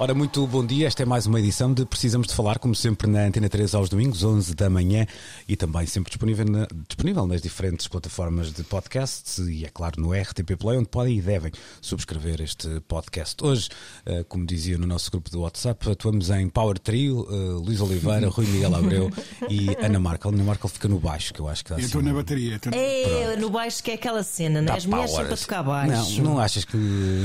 Ora, muito bom dia. Esta é mais uma edição de Precisamos de Falar, como sempre na Antena 3 aos domingos, 11 da manhã e também sempre disponível, na- disponível nas diferentes plataformas de podcasts e, é claro, no RTP Play, onde podem e devem subscrever este podcast. Hoje, eh, como dizia no nosso grupo do WhatsApp, atuamos em Power Trio, eh, Luís Oliveira, Rui Miguel Abreu e Ana Markel. Ana Markel fica no baixo, que eu acho que dá Eu assim estou na bateria. estou- É, no baixo que é aquela cena, né? As mulheres são para tocar baixo. Não, não achas que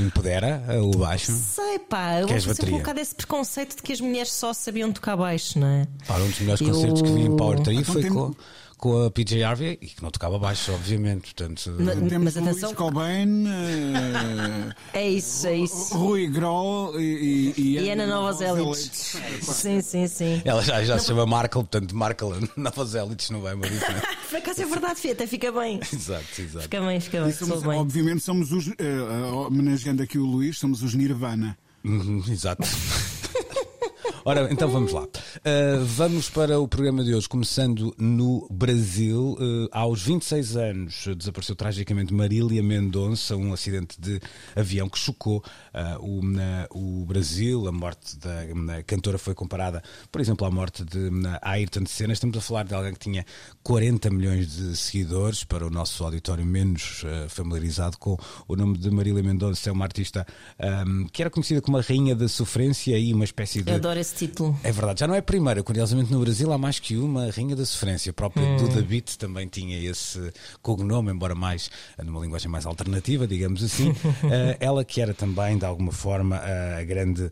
empodera eh, o baixo? Sei, pá, eu Queres um bocado esse preconceito de que as mulheres só sabiam tocar baixo, não é? Pá, um dos melhores Eu- concertos que vi em Power Trio Então foi tem- com, com a PJ Harvey e que não tocava baixo, obviamente. Portanto, Na- Temos Mas atenção- Luís Cobain, eh, É isso, é isso. Rui Groll e, e, E Ana Novas Elites. Sim, sim, sim. ela já, já se chama Markle, portanto, Markle Novas Elites não vai uma diferença. Por acaso é verdade, até fica bem. exato, exato. Fica bem, fica bem, somos, bem. obviamente somos os, eh, homenageando aqui o Luís, somos os Nirvana. Uhum, exato. Ora, então vamos lá. Uh, vamos para o programa de hoje, começando no Brasil. Uh, aos 26 anos desapareceu tragicamente Marília Mendonça, um acidente de avião que chocou uh, o, na- o Brasil. A morte da na cantora foi comparada, por exemplo, à morte de na Ayrton Senna. Estamos a falar de alguém que tinha 40 milhões de seguidores. Para o nosso auditório menos uh, familiarizado com o nome de Marília Mendonça, é uma artista um, que era conhecida como a Rainha da Sofrência e uma espécie de. Eu adoro esse título. É verdade, já não é a primeira. Curiosamente, no Brasil há mais que uma Rainha da Sofrência. A própria Hum. Duda Beat também tinha esse cognome, embora mais numa linguagem mais alternativa, digamos assim. Eh, ela que era também, de alguma forma, a grande,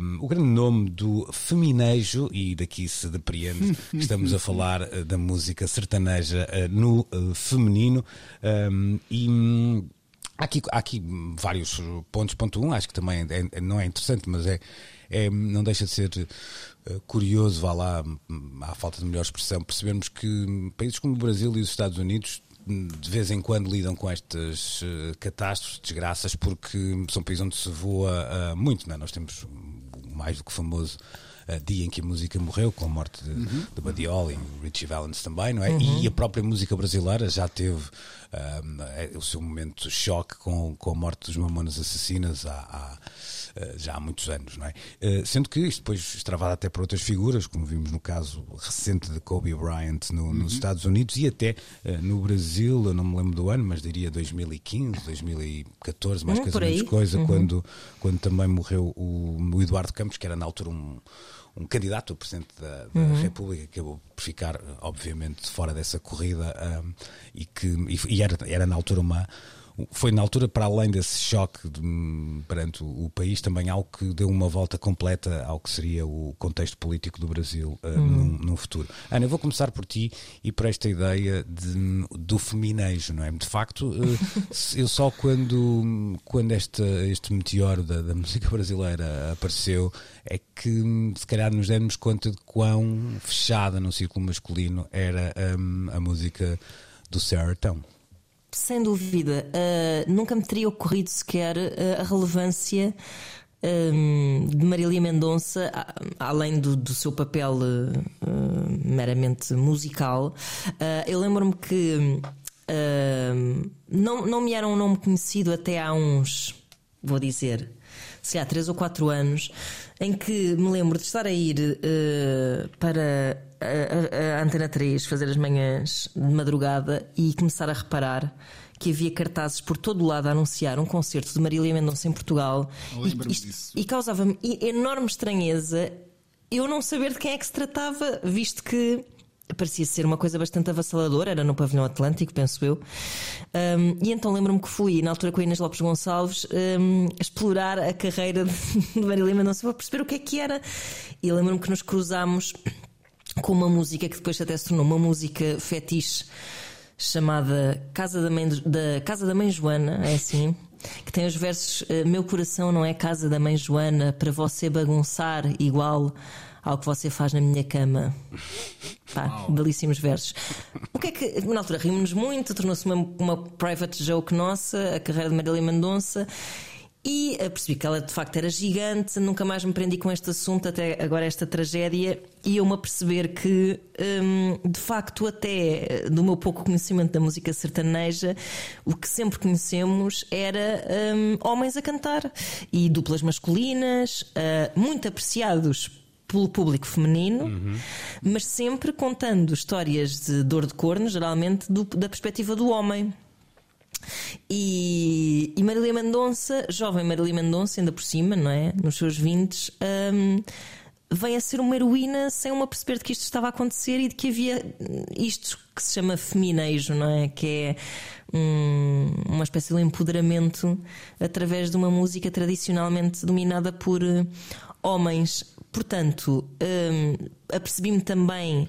um, o grande nome do feminejo, e daqui se depreende que estamos a falar eh, da música sertaneja eh, no eh, feminino. Um, e. hum, Há aqui, há aqui vários pontos. Ponto um, acho que também é- é- não é interessante, mas é, é- não deixa de ser eh, curioso, vá lá, à falta de melhor expressão, percebermos que países como o Brasil e os Estados Unidos hum, de vez em quando lidam com estas eh, catástrofes, desgraças, porque são países onde se voa ah, muito. Não é? Nós temos o mais do que famoso uh, dia em que a música morreu, com a morte de, de Buddy Holly e Richie Valens também, não é? E a própria música brasileira já teve é, o seu momento de choque com, com a morte dos Mamonas Assassinas há, há, uh, já há muitos anos, não é? Uh, sendo que isto depois extravado até por outras figuras, como vimos no caso recente de Kobe Bryant no- nos Estados Unidos e até uh, no Brasil, eu não me lembro do ano, mas diria 2015, 2014, mais Hum, coisa coisa, quando, quando também morreu o, o Eduardo Campos, que era na altura um, um candidato a presidente da, da Uhum. República, que acabou por ficar, obviamente, fora dessa corrida um, e que e, e era, era na altura uma. Foi na altura, para além desse choque de, hum, perante o, o país, também algo que deu uma volta completa ao que seria o contexto político do Brasil uh, num, num futuro. Ana, eu vou começar por ti e por esta ideia de, do feminejo, não é? De facto, uh, eu só quando, quando este, este meteoro da, da música brasileira apareceu é que hum, se calhar nos demos conta de quão fechada no círculo masculino era hum, a música do Sertão. Sem dúvida. Uh, nunca me teria ocorrido sequer uh, a relevância um, de Marília Mendonça, além do, do seu papel uh, meramente musical. Uh, eu lembro-me que não, não me era um nome conhecido até há uns, vou dizer, se há três ou quatro anos, em que me lembro de estar a ir uh, para a, a- Antena 3 fazer as manhãs de madrugada e começar a reparar que havia cartazes por todo o lado a anunciar um concerto de Marília Mendonça em Portugal e, lembro-me isto- disso. e causava-me enorme estranheza eu não saber de quem é que se tratava, visto que parecia ser uma coisa bastante avassaladora, era no pavilhão Atlântico, penso eu. Um, e então lembro-me que fui, na altura com a Inês Lopes Gonçalves, um, explorar a carreira de, Marília Mendonça para perceber o que é que era. E lembro-me que nos cruzámos com uma música que depois até se tornou uma música fetiche chamada Casa da Mãe, da Casa da Mãe Joana, é assim. que tem os versos eh, Meu coração não é casa da mãe Joana para você bagunçar igual ao que você faz na minha cama. Pá, belíssimos versos. O que é que. Na altura rimos muito, tornou-se uma, uma private joke nossa, a carreira de Marília Mendonça. E eh, percebi que ela de facto era gigante, nunca mais me prendi com este assunto, até agora esta tragédia, e eu-me a perceber que, hum, de facto, até eh, do meu pouco conhecimento da música sertaneja, o que sempre conhecemos era hum, homens a cantar e duplas masculinas, uh, muito apreciados pelo público feminino, uhum. mas sempre contando histórias de dor de corno, geralmente do, da perspectiva do homem. E, e Marília Mendonça, jovem Marília Mendonça, ainda por cima, não é? Nos seus 20, um, vem a ser uma heroína sem uma perceber de que isto estava a acontecer e de que havia isto que se chama feminejo, não é? Que é um, uma espécie de empoderamento através de uma música tradicionalmente dominada por uh, homens. Portanto, um, apercebi-me também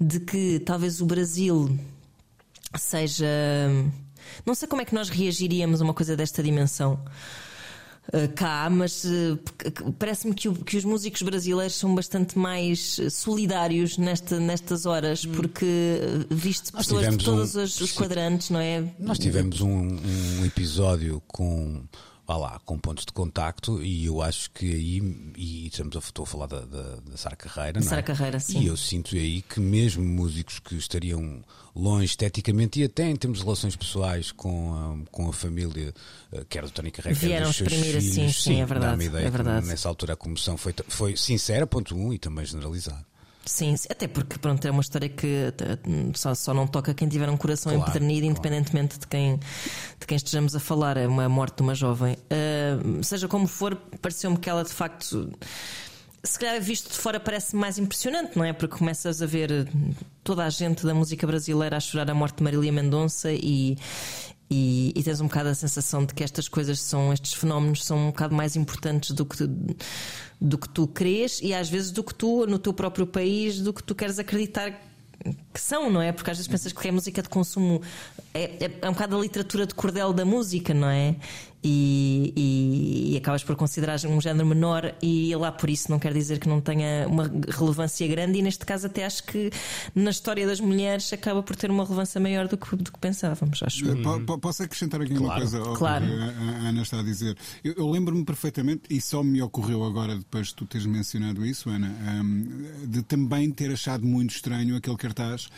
de que talvez o Brasil seja. Não sei como é que nós reagiríamos a uma coisa desta dimensão. Uh, cá, mas uh, parece-me que, que, os músicos brasileiros são bastante mais solidários nesta, nestas horas, hum. porque uh, visto pessoas de todos um, os, os quadrantes, não é? Nós tivemos um, um episódio com vá lá, com pontos de contacto e eu acho que aí, e estamos a, estou a falar da, da, da Sara Carreira, Sara é? Carreira, sim. E eu sinto aí que mesmo músicos que estariam longe esteticamente e até em termos de relações pessoais com a, com a família, eh, quer do Tony Carreira, Vieram quer dos seus exprimir filhos, assim, sim, é verdade. Dá-me ideia é verdade. que nessa altura a comoção foi, foi sincera, ponto um, e também generalizada. Sim, até porque pronto, é uma história que só, só não toca quem tiver um coração claro, empedernido, claro. independentemente de quem, de quem estejamos a falar. É uma morte de uma jovem. Uh, seja como for, pareceu-me que ela de facto. Se calhar visto de fora parece mais impressionante, não é? Porque começas a ver toda a gente da música brasileira a chorar a morte de Marília Mendonça e, e, e, tens um bocado a sensação de que estas coisas são, estes fenómenos são um bocado mais importantes do que do que tu crês e às vezes do que tu, no teu próprio país, do que tu queres acreditar que são, não é? Porque às vezes pensas que é música de consumo é, é, é um bocado a literatura de cordel da música, não é? E, e, e, acabas por considerar um género menor e lá por isso não quer dizer que não tenha uma relevância grande e neste caso até acho que na história das mulheres acaba por ter uma relevância maior do que, do que pensávamos, acho. Uhum. Posso acrescentar aqui claro. uma coisa claro. que a Ana está a dizer? Eu, eu lembro-me perfeitamente, e só me ocorreu agora depois de tu teres mencionado isso, Ana, um, de também ter achado muito estranho aquele cartaz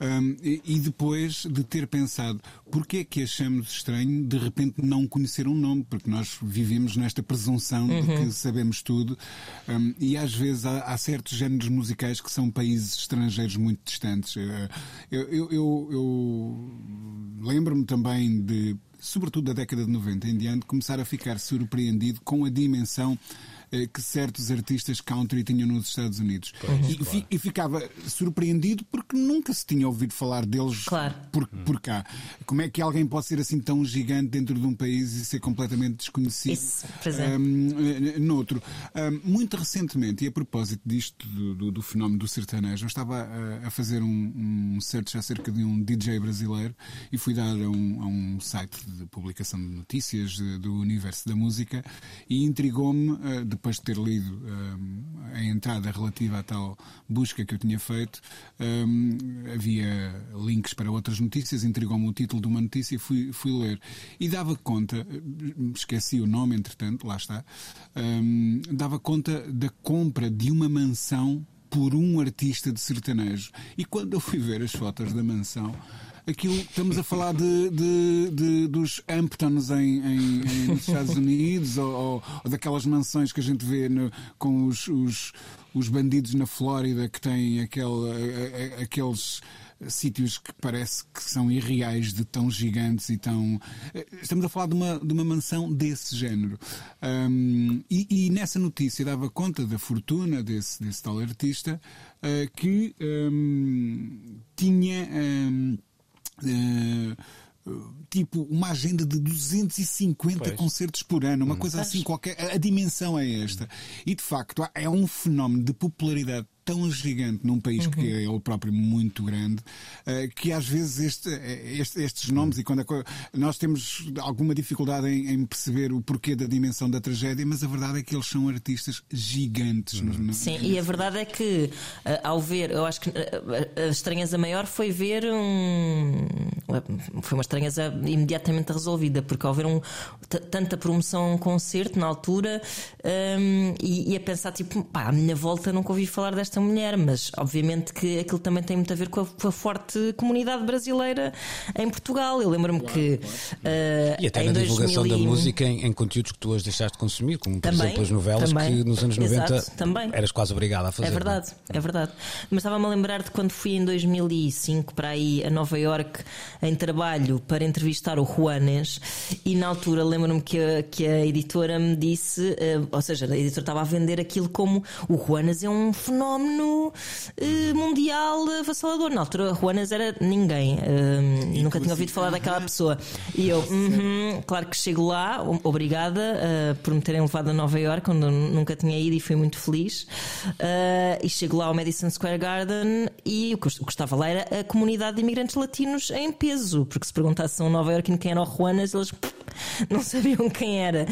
um, e, depois de ter pensado porque é que achamos estranho de repente não conhecer um nome, porque nós vivemos nesta presunção uhum. de que sabemos tudo um, e às vezes há, há, certos géneros musicais que são países estrangeiros muito distantes. Uh, eu, eu, eu, eu lembro-me também de, sobretudo da década de 90 em diante, começar a ficar surpreendido com a dimensão eh, que certos artistas country tinham nos Estados Unidos. Pois, e, claro. e, ficava surpreendido porque nunca se tinha ouvido falar deles claro. por, por cá. Como é que alguém pode ser assim tão gigante dentro de um país e ser completamente desconhecido Isso, um, noutro? Um, muito recentemente, e a propósito disto do, do, do fenómeno do sertanejo, eu estava a, a fazer um, um search acerca de um DJ brasileiro e fui dar a um, a um site de publicação de notícias do universo da música e intrigou-me, uh, depois de ter lido um, a entrada relativa à tal busca que eu tinha feito, um, havia links para outras notícias, intrigou-me o título de uma notícia e fui, fui ler. E dava conta, esqueci o nome, entretanto, lá está, um, dava conta da compra de uma mansão por um artista de sertanejo. E quando eu fui ver as fotos da mansão, aquilo estamos a falar de, de, de dos Hamptons em, em, em, nos Estados Unidos ou, ou, ou, daquelas mansões que a gente vê no, com os, os, os, bandidos na Flórida que têm aquele, aqueles sítios que parece que são irreais de tão gigantes e tão. Estamos a falar de uma, de uma mansão desse género. Um, e, e, nessa notícia dava conta da fortuna desse, desse tal artista uh, que um, tinha. Um, tipo uma agenda de 250 pois. concertos por ano, uma hum. coisa assim qualquer. A dimensão é esta. E de facto é um fenómeno de popularidade tão gigante num país Uhum. que é ele próprio muito grande, eh, que às vezes este- eh, este- estes nomes, e quando a nós temos alguma dificuldade em, em perceber o porquê da dimensão da tragédia, mas a verdade é que eles são artistas gigantes. no- no- Sim, e a verdade é que eh, ao ver, eu acho que a estranheza maior foi ver um. Foi uma estranheza imediatamente resolvida, porque ao ver um, tanta promoção a um concerto na altura hum, e, e a pensar, tipo, pá, à minha volta nunca ouvi falar desta mulher, mas obviamente que aquilo também tem muito a ver com a, com a forte comunidade brasileira em Portugal. Eu lembro-me que. eh, E até em na divulgação 2000 da música em, em conteúdos que tu hoje deixaste de consumir, como por Também, exemplo as novelas também. que nos anos 90 Exato, também. eras quase obrigada a fazer. É verdade, é verdade. Mas estava-me a lembrar de quando fui em 2005 para aí a Nova York em trabalho para entrevistar o Juanes e na altura lembro-me que a, que a editora me disse, eh, ou seja, a editora estava a vender aquilo como o Juanes é um fenómeno eh, mundial avassalador. Na altura, Juanes era ninguém, eh, nunca tinha ouvido falar daquela pessoa. E eu, "Uhum", claro que chego lá, obrigada eh, por me terem levado a Nova York, onde eu nunca tinha ido e fui muito feliz. Eh, e chego lá ao Madison Square Garden e o que, estava lá era a comunidade de imigrantes latinos em peso, porque se perguntasse a um Nova York quem era o Juanes, eles não sabiam quem era.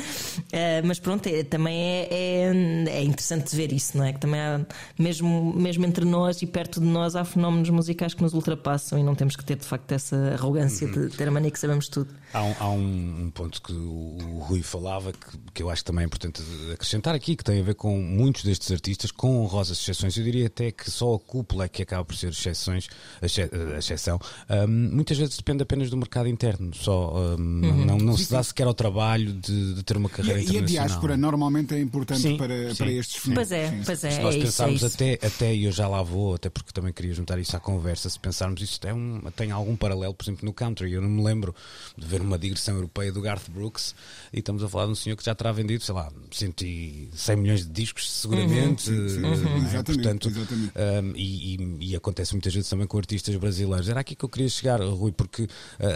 Eh, mas pronto, é- também é, é, é interessante ver isso, não é? Que também há, mesmo, mesmo entre nós e perto de nós, há fenómenos musicais que nos ultrapassam e não temos que ter de facto essa arrogância de ter a mania que sabemos tudo. Há um, há um- um ponto que o, o Rui falava que, que eu acho que também é importante acrescentar aqui, que tem a ver com muitos destes artistas, com honrosas exceções. Eu diria até que só a cúpula é que acaba por ser exceções, a exce- a exceção. Ahm, muitas vezes depende apenas do mercado interno, só ahm, não, não, não se dá sequer ao trabalho de, de ter uma E, carreira a- e a internacional. diáspora normalmente é importante Sim, para, sim, para estes filmes. Pois é, Sim. pois é, Se é nós isso, é pensarmos isso. até, até, e eu já lá vou, até porque também queria juntar isso à conversa, se pensarmos isso tem, um, tem algum paralelo, por exemplo, no country. Eu não me lembro de ver uma digressão europeia do Garth Brooks e estamos a falar de um senhor que já terá vendido, sei lá, 100, e 100 milhões de discos, seguramente. Uhum, sim, eh, sim, não é? exatamente, Portanto, exatamente. um, e, e- e acontece muitas vezes também com artistas brasileiros. Era aqui que eu queria chegar, Rui, porque uh,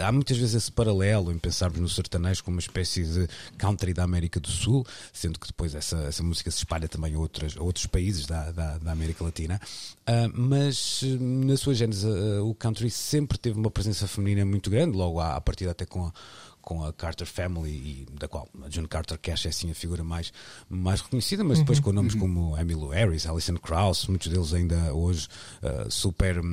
há muitas vezes esse paralelo em pensarmos no sertanejo como uma espécie de country da América do Sul, sendo que depois essa, essa música se espalha também a, outras, a outros países da, da, da América Latina. Uh, mas na sua gênese, uh, o country sempre teve uma presença feminina muito grande, logo à, à partida até com a com a Carter Family, e da qual a June Carter Cash é assim a figura mais, mais reconhecida, mas depois com nomes como Emmylou Harris, Alison Krauss, muitos deles ainda hoje uh, super uh,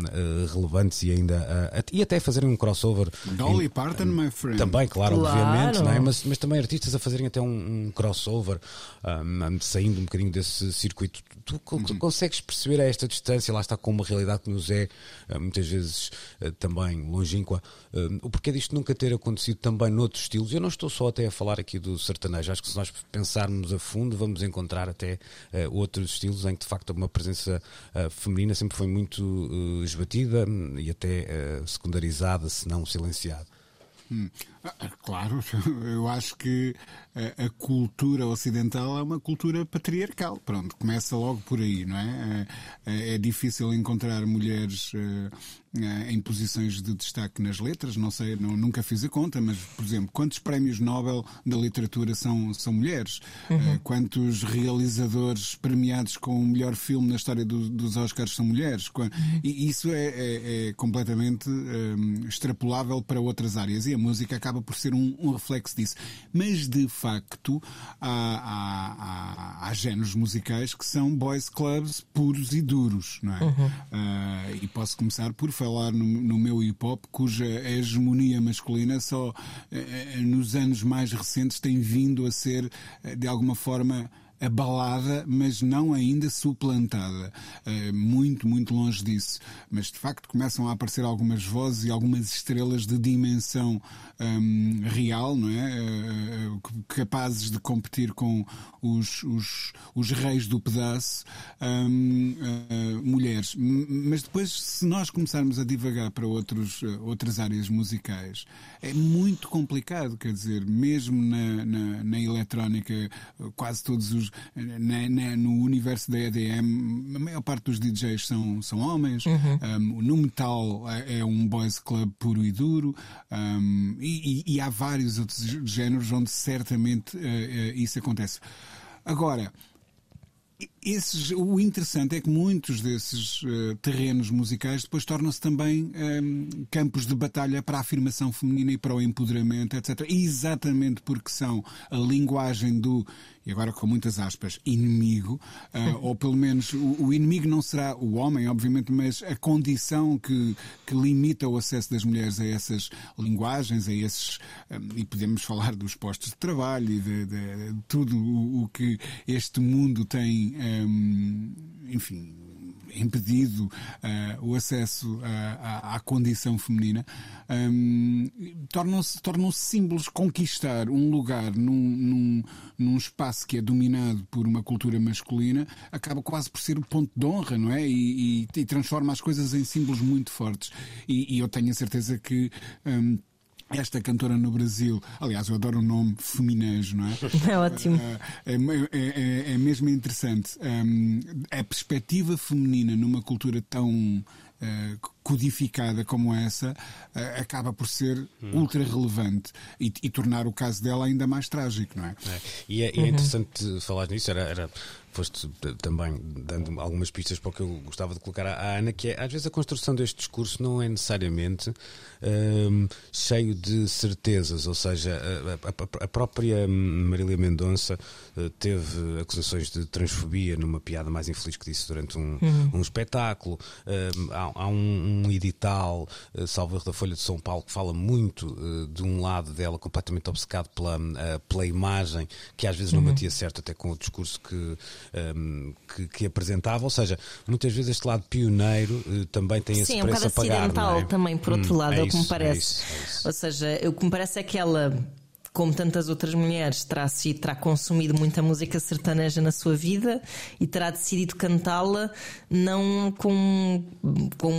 relevantes e ainda uh, e até fazerem um crossover. Dolly em- Parton, my friend. Também, claro, Claro. obviamente, não é? mas, mas também artistas a fazerem até um, um crossover, um, saindo um bocadinho desse circuito. Tu, co- tu consegues perceber a esta distância, lá está com uma realidade que nos é uh, muitas vezes também longínqua, o porquê disto nunca ter acontecido também noutros estilos. Eu não estou só até a falar aqui do sertanejo, acho que se nós pensarmos a fundo, vamos encontrar até uh, outros estilos em que de facto uma presença uh, feminina sempre foi muito uh, esbatida hum, e até secundarizada, se não silenciada. Hum. Ah, ah, Claro, eu acho que a, a cultura ocidental é uma cultura patriarcal. Pronto, começa logo por aí, não é? É, é difícil encontrar mulheres eh, eh, em posições de destaque nas letras, não sei, não- nunca fiz a conta, mas, por exemplo, quantos prémios Nobel da literatura são, são mulheres? Eh, Quantos realizadores premiados com o melhor filme na história do- dos Oscars são mulheres? Qua- E isso é, é- é completamente hum, extrapolável para outras áreas e a música acaba por ser um, um reflexo disso. Mas, de facto, há, há, há, há géneros musicais que são boys clubs puros e duros, não é? Ah, e posso começar por falar no, no meu hip hop, cuja hegemonia masculina só eh, nos anos mais recentes tem vindo a ser, eh, de alguma forma, abalada, mas não ainda suplantada. Eh, muito, muito longe disso. Mas de facto começam a aparecer algumas vozes e algumas estrelas de dimensão hum, real, não é? Eh, eh, capazes de competir com os, os, os reis do pedaço, hum, eh, mulheres. M- Mas depois, se nós começarmos a divagar para outros, outras áreas musicais, é muito complicado, quer dizer, mesmo na, na, na eletrónica, quase todos os. Na- na- no universo da EDM, a maior parte dos DJs são, são homens. Um, no metal é, é um boys club puro e duro. um, e, e- e há vários outros géneros onde certamente eh, eh, isso acontece. Agora, esses, o interessante é que muitos desses uh, terrenos musicais depois tornam-se também um, campos de batalha para a afirmação feminina e para o empoderamento, etc. Exatamente porque são a linguagem do e agora com muitas aspas, inimigo, uh, ou pelo menos o, o, inimigo não será o homem, obviamente, mas a condição que, que limita o acesso das mulheres a essas linguagens, a esses. Um, e podemos falar dos postos de trabalho e de, de, de tudo o, o, que este mundo tem, um, enfim impedido uh, o acesso uh, à, condição feminina, um, tornam-se tornam símbolos. Conquistar um lugar num, num, num, espaço que é dominado por uma cultura masculina acaba quase por ser o ponto de honra, não é? E, e, e transforma as coisas em símbolos muito fortes. E, e eu tenho a certeza que. Um, esta cantora no Brasil, aliás, eu adoro o nome Feminejo, não é? É ótimo. É, é, é, é mesmo interessante. Um, a perspectiva feminina numa cultura tão uh, codificada como essa uh, acaba por ser hum. ultra relevante e, e, tornar o caso dela ainda mais trágico, não é? é. E é, uhum. interessante falar nisso, era, era foste também dando algumas pistas para o que eu gostava de colocar à Ana, que é às vezes a construção deste discurso não é necessariamente um, cheio de certezas, ou seja, a, a, a própria Marília Mendonça uh, teve acusações de transfobia numa piada mais infeliz que disse durante um, uhum. um espetáculo. Um, há, há um, edital, uh, salvo da Folha de São Paulo, que fala muito uh, de um lado dela completamente obcecado pela, uh, pela imagem, que às vezes não uhum. batia certo até com o discurso que um, que, que, apresentava, ou seja, muitas vezes este lado pioneiro também tem esse Sim, preço é um bocado acidental é? também, por outro hum, lado, é, é o que me parece. É isso, é isso. Ou seja, o que me parece é que ela como tantas outras mulheres, terá, sido, terá consumido muita música sertaneja na sua vida e terá decidido cantá-la não com, com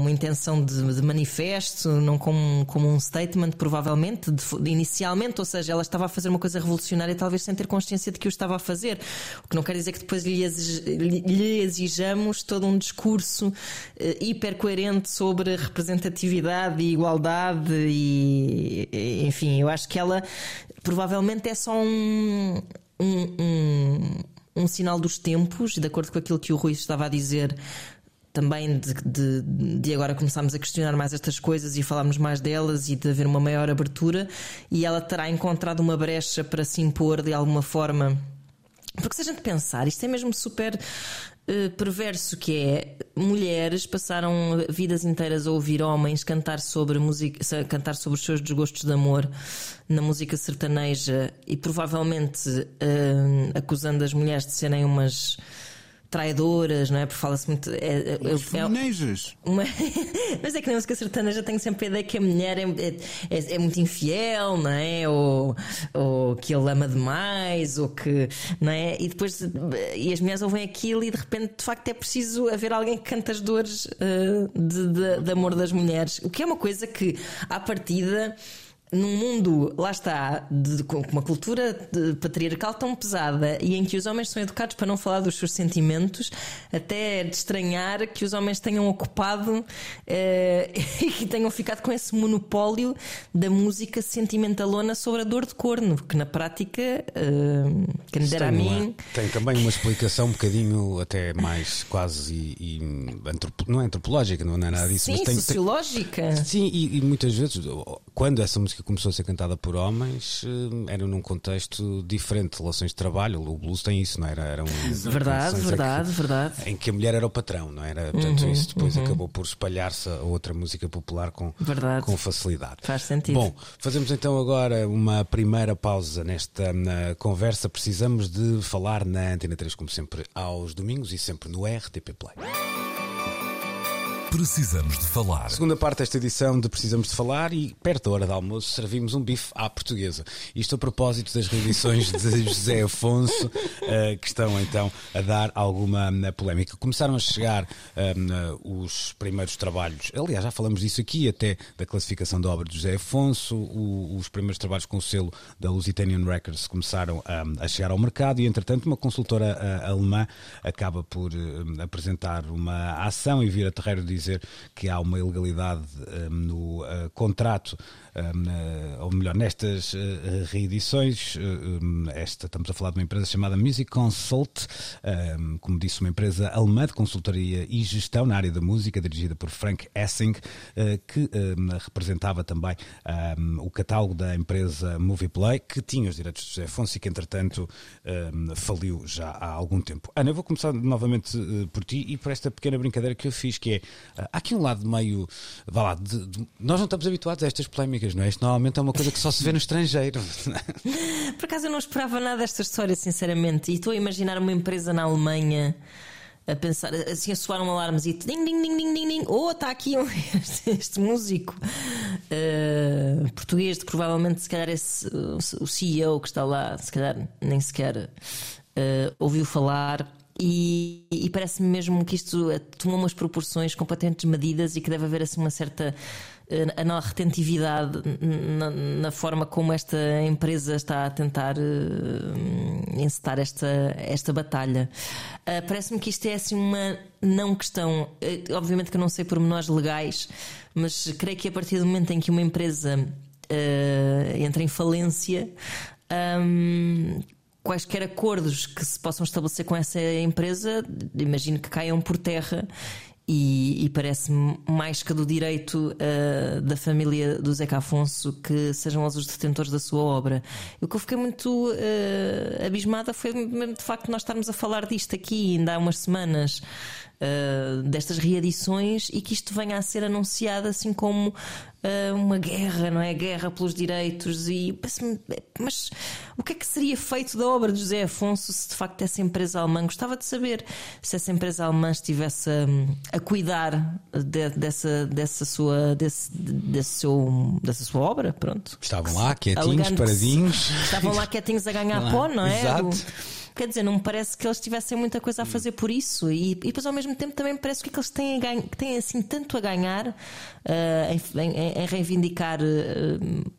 uma intenção de, de manifesto, não como, como um statement, provavelmente, de, inicialmente, ou seja, ela estava a fazer uma coisa revolucionária, talvez sem ter consciência de que o estava a fazer. O que não quer dizer que depois lhe, lhe exijamos todo um discurso uh, hiper coerente sobre representatividade e igualdade e, enfim, eu acho que ela provavelmente é só um, um, um, um sinal dos tempos, de acordo com aquilo que o Rui estava a dizer também de, de, de, agora começarmos a questionar mais estas coisas e falarmos mais delas e de haver uma maior abertura, e ela terá encontrado uma brecha para se impor de alguma forma. Porque se a gente pensar, isto é mesmo super eh, perverso que é mulheres passaram vidas inteiras a ouvir homens cantar sobre música, cantar sobre os seus desgostos de amor na música sertaneja e provavelmente uh, acusando as mulheres de serem umas traidoras, não é? Porque fala-se muito. É, é, Feminejas. É uma... Mas é que na música sertaneja tenho sempre a ideia que a mulher é, é, é, é, muito infiel, não é? Ou, ou que ele ama demais, ou que. Não é? E depois. E as mulheres ouvem aquilo e de repente, de facto, é preciso haver alguém que canta as dores uh, de, de, de amor das mulheres. O que é uma coisa que, à partida num mundo, lá está, de, com uma cultura patriarcal tão pesada e em que os homens são educados para não falar dos seus sentimentos, até de estranhar que os homens tenham ocupado eh, e que tenham ficado com esse monopólio da música sentimentalona sobre a dor de corno, que na prática, eh, quem me dera a mim. Tem também uma explicação um bocadinho até mais quase e, e não é antropológica, não é nada disso, sim, mas tem, sociológica. Tem, sim, e, e muitas vezes, quando essa música começou a ser cantada por homens eh, era num contexto diferente de relações de trabalho. O blues tem isso, não era? era um, verdade, verdade, que, verdade. Em que a mulher era o patrão, não era? Portanto, uhum, isso depois uhum. acabou por espalhar-se a outra música popular com, verdade. com facilidade. Faz sentido. Bom, fazemos então agora uma primeira pausa nesta conversa. Precisamos de falar na Antena 3, como sempre, aos domingos e sempre no RTP Play. Precisamos de falar. Segunda parte desta edição de Precisamos de Falar e perto da hora do almoço servimos um bife à portuguesa. Isto a propósito das reedições de José Afonso, uh, que estão então a dar alguma uh, polémica. Começaram a chegar uh, os primeiros trabalhos, aliás, já falamos disso aqui, até da classificação da obra de José Afonso. O, os primeiros trabalhos com o selo da Lusitanian Records começaram a chegar ao mercado e, entretanto, uma consultora alemã acaba por apresentar uma ação e vir a terreiro de dizer que há uma ilegalidade um, no uh, contrato um, ou melhor, nestas uh, reedições, esta, estamos a falar de uma empresa chamada Music Consult, um, como disse, uma empresa alemã de consultoria e gestão na área da música, dirigida por Frank Essing, uh, que representava também o catálogo da empresa Movieplay, que tinha os direitos de José Afonso e que, entretanto, faliu já há algum tempo. Ana, eu vou começar novamente por ti e por esta pequena brincadeira que eu fiz, que é, há aqui um lado meio, vá lá, de, de, nós não estamos habituados a estas polémicas não é? Isto normalmente é uma coisa que só se vê no estrangeiro. Por acaso eu não esperava nada desta história, sinceramente. E estou a imaginar uma empresa na Alemanha a pensar, assim a soar um alarmezinho, ding, ding, ding, ding, ding, ding. Oh, está aqui um, este, este músico uh, português, de, provavelmente, se calhar, esse, o CEO que está lá, se calhar nem sequer uh, ouviu falar. E, e parece-me mesmo que isto tomou umas proporções completamente desmedidas e que deve haver assim uma certa a não retentividade na, na, forma como esta empresa está a tentar uh, encetar esta, esta batalha. Uh, Parece-me que isto é assim uma não questão. Uh, obviamente que eu não sei pormenores legais, mas creio que a partir do momento em que uma empresa uh, entra em falência. Um, quaisquer acordos que se possam estabelecer com essa empresa, imagino que caiam por terra e, e parece-me mais que do direito uh, da família do Zeca Afonso que sejam eles os detentores da sua obra. O que eu fiquei muito uh, abismada foi de facto nós estarmos a falar disto aqui ainda há umas semanas uh, destas reedições e que isto venha a ser anunciado assim como uh, uma guerra, não é? Guerra pelos direitos e mas o que é que seria feito da obra de José Afonso se de facto essa empresa alemã gostava de saber se essa empresa alemã estivesse a, a cuidar de, dessa, dessa sua desse, desse seu, dessa sua obra, pronto. Estavam lá quietinhos, paradinhos. Estavam lá quietinhos a ganhar pó, não é? Exato. Quer dizer, não me parece que eles tivessem muita coisa a fazer por isso. E, e depois, ao mesmo tempo, também me parece que, é que eles têm, ganho, têm assim tanto a ganhar uh, em, em, em, reivindicar. Uh,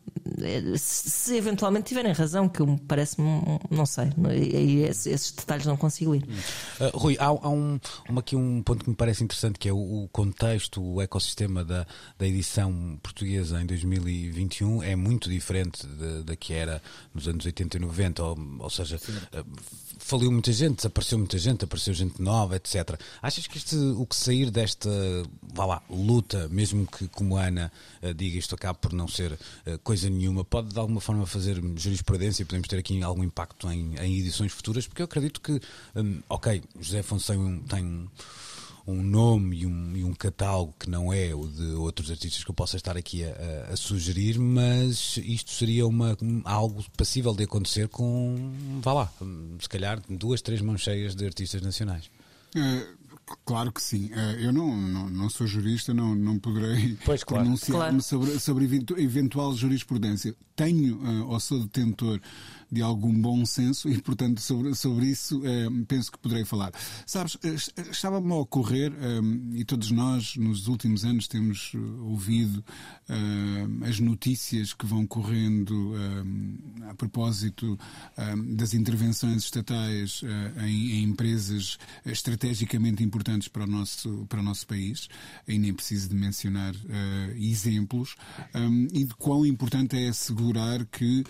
se eventualmente tiverem razão, que parece-me, não sei, esses detalhes não consigo ir. Uh, Rui, há, há um, uma, aqui um ponto que me parece interessante que é o, o, contexto, o ecossistema da, da edição portuguesa em 2021 é muito diferente da que era nos anos 80 e 90, ou, ou seja, uh, faliu muita gente, desapareceu muita gente, apareceu gente nova, etc. Achas que este, o que sair desta vá lá, luta, mesmo que como a Ana uh, diga isto acabe por não ser uh, coisa nenhuma, pode de alguma forma fazer jurisprudência e podemos ter aqui algum impacto em, em edições futuras? Porque eu acredito que, um, ok, José Afonso tem, tem um nome e um, e um, catálogo que não é o de outros artistas que eu possa estar aqui a, a, sugerir, mas isto seria uma, algo passível de acontecer com, vá lá, se calhar duas, três mãos cheias de artistas nacionais. É, claro que sim. É, eu não, não, não, sou jurista, não, não poderei pois, claro. pronunciar-me claro. sobre, sobre eventual jurisprudência. Tenho, é, ou sou detentor de algum bom senso e, portanto, sobre, sobre isso eh, penso que poderei falar. Sabes, eh, estava-me a ocorrer, eh, e todos nós nos últimos anos temos ouvido as notícias que vão correndo a propósito das intervenções estatais em, em empresas estrategicamente importantes para o nosso, para o nosso país, e nem preciso de mencionar exemplos, e de quão importante é assegurar que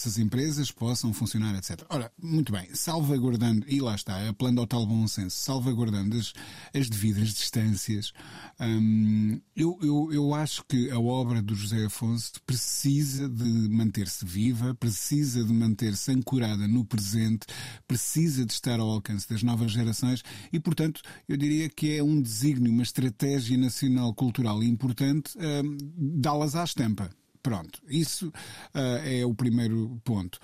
essas empresas possam funcionar, etc. Ora, muito bem, salvaguardando, e lá está, apelando ao tal bom senso, salvaguardando as, as devidas distâncias, hum, eu, eu, eu acho que a obra do José Afonso precisa de manter-se viva, precisa de manter-se ancorada no presente, precisa de estar ao alcance das novas gerações e, portanto, eu diria que é um desígnio, uma estratégia nacional cultural importante hum, dá-las à estampa. Pronto, isso uh, é o primeiro ponto.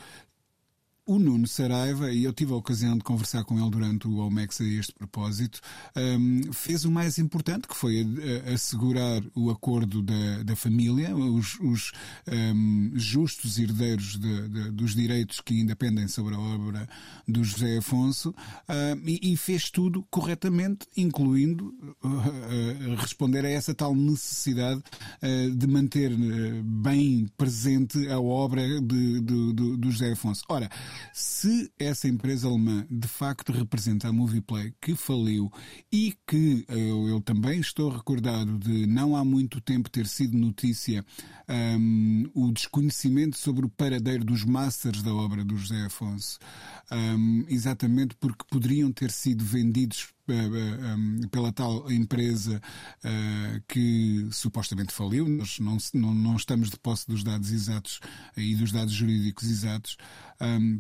O Nuno Saraiva, e eu tive a ocasião de conversar com ele durante o Omex a este propósito, um, fez o mais importante, que foi assegurar o acordo da, da família, os, os um, justos herdeiros de, de, dos direitos que ainda pendem sobre a obra do José Afonso, uh, e, e, fez tudo corretamente, incluindo uh, uh, responder a essa tal necessidade de manter bem presente a obra de, do José Afonso. Ora, se essa empresa alemã de facto representa a Movieplay, que faliu e que eu, eu também estou recordado de não há muito tempo ter sido notícia um, o desconhecimento sobre o paradeiro dos masters da obra do José Afonso, um, exatamente porque poderiam ter sido vendidos eh, eh, pela tal empresa que supostamente faliu. Nós não, não, não, estamos de posse dos dados exatos e dos dados jurídicos exatos.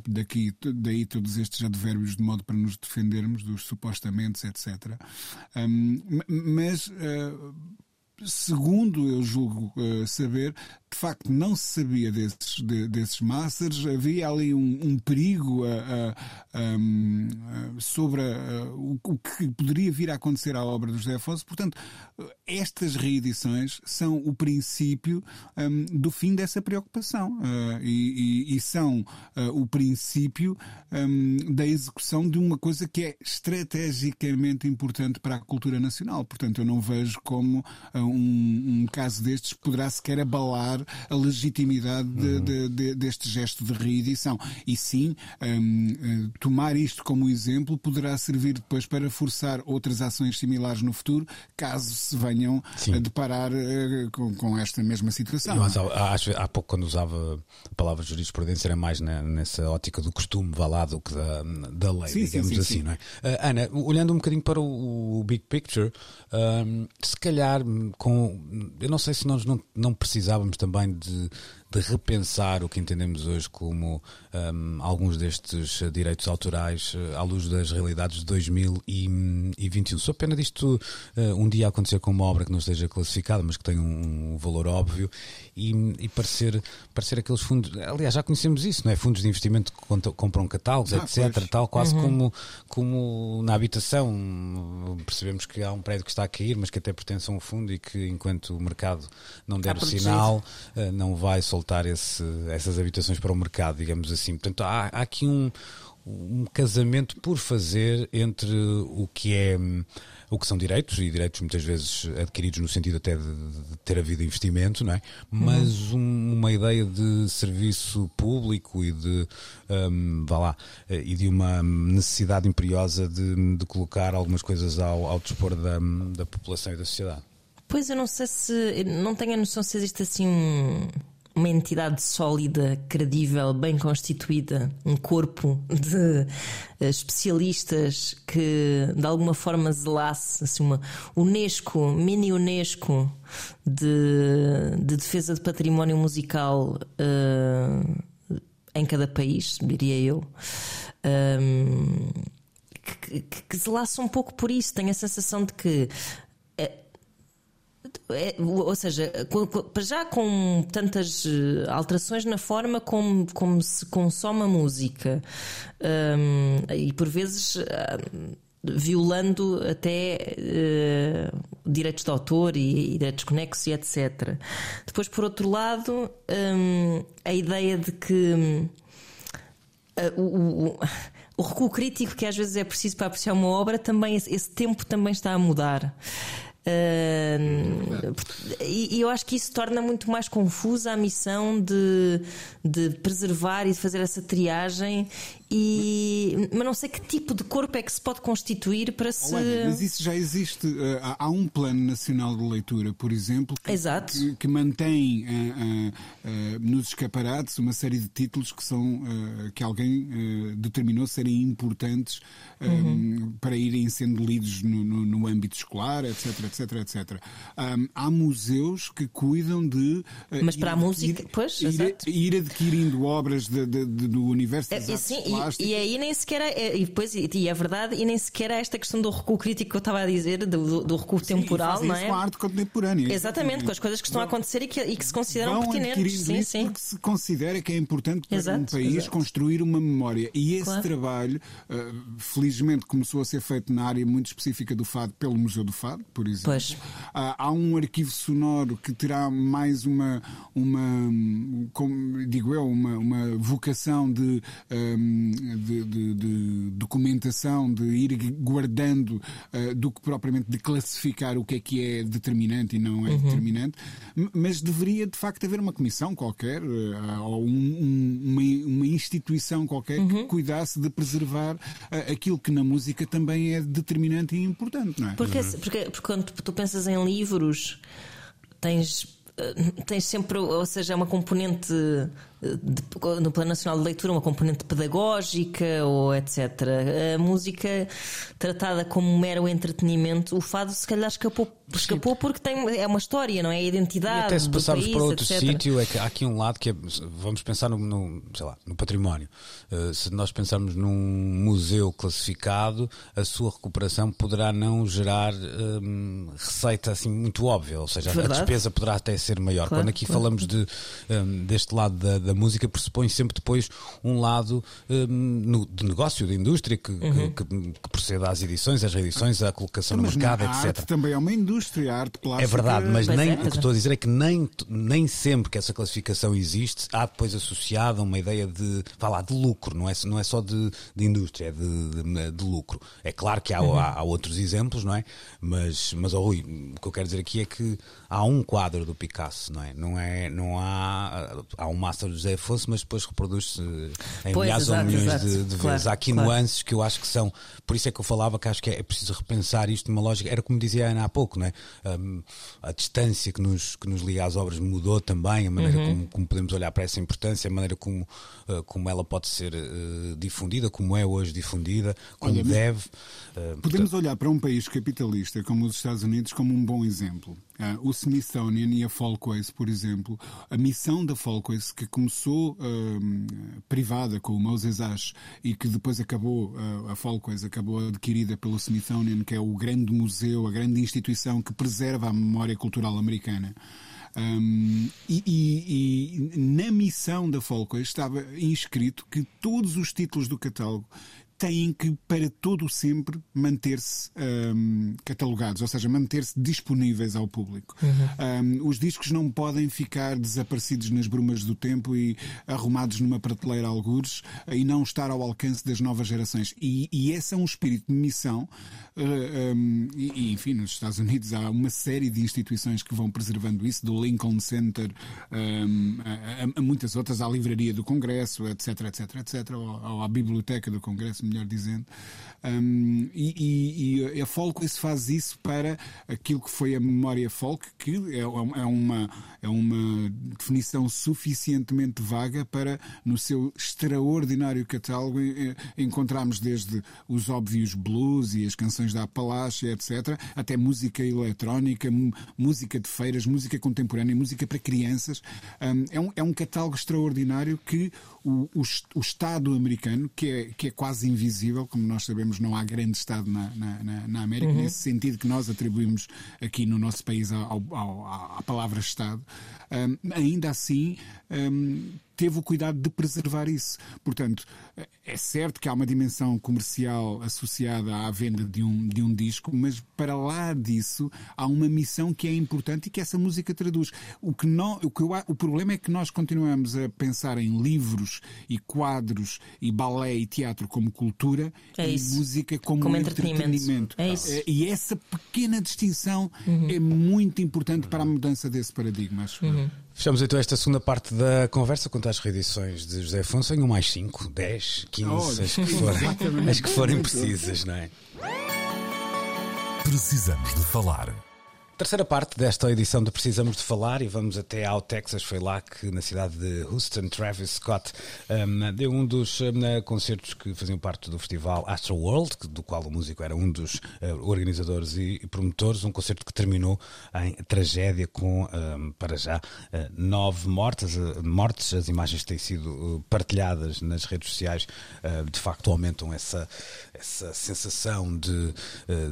Daqui, daí todos estes advérbios de modo para nos defendermos dos supostamente, etc. Mas. Segundo eu julgo uh, saber, de facto não se sabia desses, de, desses masters, havia ali um, um perigo uh, uh, um, sobre o, o, que poderia vir a acontecer à obra do José Afonso. Portanto, estas reedições são o princípio um, do fim dessa preocupação e, e, e, são o princípio hum, da execução de uma coisa que é estrategicamente importante para a cultura nacional. Portanto, eu não vejo como um, um caso destes poderá sequer abalar a legitimidade de, uhum. de, de, deste gesto de reedição. E sim, um, eh, tomar isto como exemplo poderá servir depois para forçar outras ações similares no futuro, caso se venham sim. a deparar uh, com, com, esta mesma situação. Mas, acho, há pouco, quando usava a palavra jurisprudência, era mais na, nessa ótica do costume, vá lá, do que da, da lei, sim, digamos sim, assim, não é? Uh, Ana, olhando um bocadinho para o, o big picture, um, se calhar com. Eu não sei se nós não, não precisávamos também de, de repensar o que entendemos hoje como um, alguns destes direitos autorais uh, à luz das realidades de 2021. Só pena disto uh, um dia acontecer com uma obra que não esteja classificada, mas que tem um, um valor óbvio e, e, parecer, parecer aqueles fundos. Aliás, já conhecemos isso, não é? Fundos de investimento que compram catálogos, ah, etc. Pois. Tal, quase uhum. como, como na habitação. Percebemos que há um prédio que está a cair, mas que até pertence a um fundo e que enquanto o mercado não der o sinal, uh, não vai soltar esse, essas habitações para o mercado, digamos assim. Portanto, há, há aqui um, um casamento por fazer entre o que é o que são direitos, e direitos muitas vezes adquiridos no sentido até de, de ter havido investimento, não é? mas uhum. um, uma ideia de serviço público e de, um, vá lá, e de uma necessidade imperiosa de, de colocar algumas coisas ao, ao dispor da, da população e da sociedade. Pois eu não sei se. Não tenho a noção se existe assim um uma entidade sólida, credível, bem constituída, um corpo de uh, especialistas que de alguma forma zelasse assim, uma Unesco, mini Unesco de, de defesa de património musical uh, em cada país, diria eu. Um, que, que, que zelasse um pouco por isso. Tenho a sensação de que é, ou seja, já com tantas eh, alterações na forma como, como se consome a música e por vezes violando até uh, direitos de autor e, e direitos conexos e etc. Depois, por outro lado, um, a ideia de que uh, o, o, o recuo crítico que às vezes é preciso para apreciar uma obra, também esse tempo também está a mudar. Uh, e, e, eu acho que isso torna muito mais confusa a missão de, de preservar e de fazer essa triagem e, mas não sei que tipo de corpo é que se pode constituir para se. Olha, mas isso já existe. Uh, há um plano nacional de leitura, por exemplo, que, que, que mantém uh, uh, nos escaparates uma série de títulos que são que alguém determinou serem importantes uhum. para irem sendo lidos no, no, no, âmbito escolar, etc, etc, etc. Um, há museus que cuidam de. mas para a música, ir, pois, ir, ir, adquirindo obras de, de, de, do universo das é, sim, e, e aí nem sequer é, e depois e é verdade e nem sequer é esta questão do recuo crítico que eu estava a dizer do, do recuo sim, temporal não é com a arte contemporânea exatamente com as coisas que estão a acontecer e que, e que se consideram pertinentes sim, sim. porque se considera que é importante para exato, um país exato. construir uma memória e esse claro. trabalho uh, felizmente começou a ser feito na área muito específica do fado pelo Museu do Fado por exemplo pois. Uh, há um arquivo sonoro que terá mais uma uma como digo eu uma, uma vocação de um, de, de, de documentação, de ir guardando uh, do que propriamente de classificar o que é que é determinante e não é uhum. determinante, mas deveria de facto haver uma comissão qualquer uh, ou um, um, uma, uma, instituição qualquer que cuidasse de preservar uh, aquilo que na música também é determinante e importante, não é? Porque, porque, porque quando tu pensas em livros, tens tens sempre, ou seja, uma componente de, no Plano Nacional de Leitura, uma componente pedagógica ou etc. A música tratada como mero entretenimento, o fado se calhar escapou, escapou porque tem, é uma história, não é? A identidade. E até se passarmos país, para outro etc. sítio, é que há aqui um lado que é, vamos pensar no, no sei lá, no património. Uh, se nós pensarmos num museu classificado, a sua recuperação poderá não gerar um, receita assim muito óbvia, ou seja, Verdade. a despesa poderá até ser maior. Claro, Quando aqui claro. falamos de, um, deste lado da, da música, pressupõe sempre depois um lado um, no- de negócio, de indústria, que, Uhum. que, que, que procede às edições, às reedições, à colocação no Mas mercado, a etc. arte também é uma indústria, a arte plástica. É verdade, mas nem, é, o que é. estou a dizer é que nem, nem sempre que essa classificação existe, há depois associada uma ideia de, vá lá, de lucro, não é, não é só de, de indústria, é de, de, de lucro. É claro que há, Uhum. há, há outros exemplos, não é? Mas, mas oh, Rui, o que eu quero dizer aqui é que há um quadro do Picasso, não é? Não, é, não há. Há um Master do José Afonso, mas depois reproduz-se em Pois, milhares ou exato, milhões exato. de, de Claro, vezes. Há aqui claro. nuances que eu acho que são. Por isso é que eu falava que acho que é, é preciso repensar isto numa lógica. Era como dizia a Ana há pouco, não é? Um, a distância que nos, que nos liga às obras mudou também, a maneira Uhum. como, como podemos olhar para essa importância, a maneira como, uh, como ela pode ser uh, difundida, como é hoje difundida, como Olha, deve. Uh, Podemos olhar para um país capitalista como os Estados Unidos como um bom exemplo. Ah, o Smithsonian e a Folkways, por exemplo, a missão da Folkways, que começou ahm, privada com o Moses Ash e que depois acabou, ah, a Folkways acabou adquirida pelo Smithsonian, que é o grande museu, a grande instituição que preserva a memória cultural americana. Um, e, e- e na missão da Folkways estava inscrito que todos os títulos do catálogo têm que, para todo sempre, manter-se um, catalogados, ou seja, manter-se disponíveis ao público. Um, os discos não podem ficar desaparecidos nas brumas do tempo e arrumados numa prateleira algures e não estar ao alcance das novas gerações. E, e esse é um espírito de missão. uh, um, e, enfim, nos Estados Unidos há uma série de instituições que vão preservando isso, do Lincoln Center um, a, a- a muitas outras, à Livraria do Congresso, etc, etc, etc, ou, ou à Biblioteca do Congresso, melhor dizendo. Um, e, e- e a Folkways faz isso para aquilo que foi a memória folk, que é, é uma, é uma definição suficientemente vaga para, no seu extraordinário catálogo, encontrarmos desde os óbvios blues e as canções da Appalachia, etc., até música eletrónica, música de feiras, música contemporânea, música para crianças. Um, é, um, é um catálogo extraordinário que o, o, o Estado americano, que é, que é quase invisível, como nós sabemos, não há grande Estado na, na, na- na América, nesse sentido que nós atribuímos aqui no nosso país ao, ao- à palavra Estado, um, ainda assim. um, teve o cuidado de preservar isso. Portanto, é certo que há uma dimensão comercial associada à venda de um, de um disco, mas para lá disso há uma missão que é importante e que essa música traduz. O, que não, o, que eu, o problema é que nós continuamos a pensar em livros e quadros e balé e teatro como cultura É e isso. música como, Como entretenimento. entretenimento. É isso. Uhum. Eh, E essa pequena distinção é muito importante para a mudança desse paradigma, acho. eu. Fechamos então esta segunda parte da conversa quanto às reedições de José Afonso. Venham mais 5, 10, 15, Olha, as que forem, as que forem precisas, não é? Precisamos de falar. Terceira parte desta edição de Precisamos de Falar e vamos até ao Texas. Foi lá que, na cidade de Houston, Travis Scott um, deu um dos um, concertos que faziam parte do festival Astro World, do qual o músico era um dos uh, organizadores e, promotores. Um concerto que terminou em tragédia com, um, para já, uh, nove mortes, uh, mortes. As imagens têm sido partilhadas nas redes sociais. de facto, aumentam essa, essa sensação de,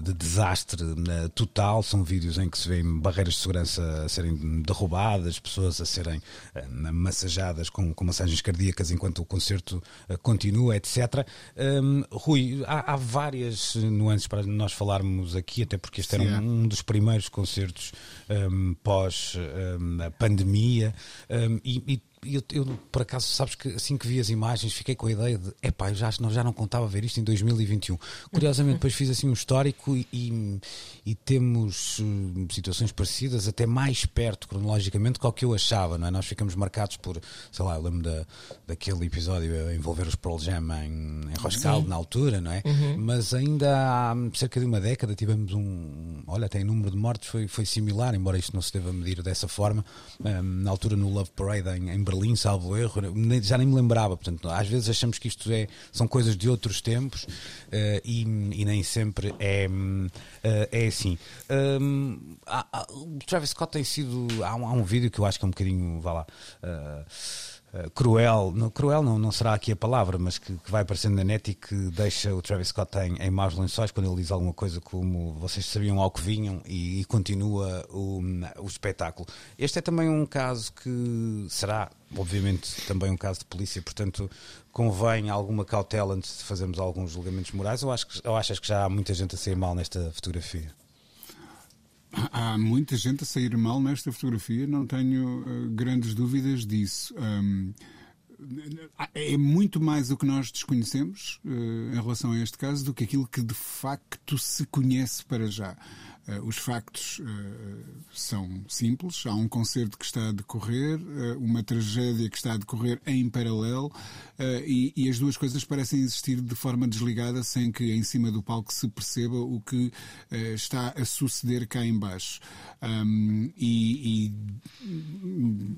de desastre uh, total. São vídeos em que se vêem barreiras de segurança a serem derrubadas, pessoas a serem eh, massajadas com, com massagens cardíacas enquanto o concerto eh, continua, etc. Hum, Rui, há, há várias nuances para nós falarmos aqui, até porque este era Sim, é. um, um dos primeiros concertos hum, pós hum, hum, e, e eu, eu, por acaso, sabes que assim que vi as imagens, fiquei com a ideia de epá, eu já, não, já não contava ver isto em 2021. Curiosamente, depois fiz assim um histórico e, e, e temos uh, situações parecidas, até mais perto cronologicamente do que eu achava, não é? Nós ficamos marcados por, sei lá, eu lembro da, daquele episódio a envolver os Pearl Jam em, em Roscaldo, na altura, não é? Uhum. Mas ainda há cerca de uma década tivemos um. Olha, até em número de mortes foi, foi similar, embora isto não se deva medir dessa forma. Um, na altura no Love Parade em, em Berlim, salvo erro, já nem me lembrava. Portanto, às vezes achamos que isto é, são coisas de outros tempos uh, e, e, nem sempre é, uh, é assim. Um, há, há, o Travis Scott tem sido. Há um, há um vídeo que eu acho que é um bocadinho. Vá lá. Uh, cruel, cruel não, não será aqui a palavra, mas que, que vai aparecendo na net e que deixa o Travis Scott em, em maus lençóis quando ele diz alguma coisa como vocês sabiam ao que vinham e, e continua o, o espetáculo. Este é também um caso que será, obviamente, também um caso de polícia, portanto convém alguma cautela antes de fazermos alguns julgamentos morais ou, acho que, ou achas que já há muita gente a sair mal nesta fotografia? Há muita gente a sair mal nesta fotografia, não tenho uh, grandes dúvidas disso. Um, é muito mais o que nós desconhecemos uh, em relação a este caso do que aquilo que de facto se conhece para já. Uh, os factos uh, são simples. Há um concerto que está a decorrer, uh, uma tragédia que está a decorrer em paralelo, e, e, as duas coisas parecem existir de forma desligada, sem que em cima do palco se perceba o que está a suceder cá embaixo. Um, e, e,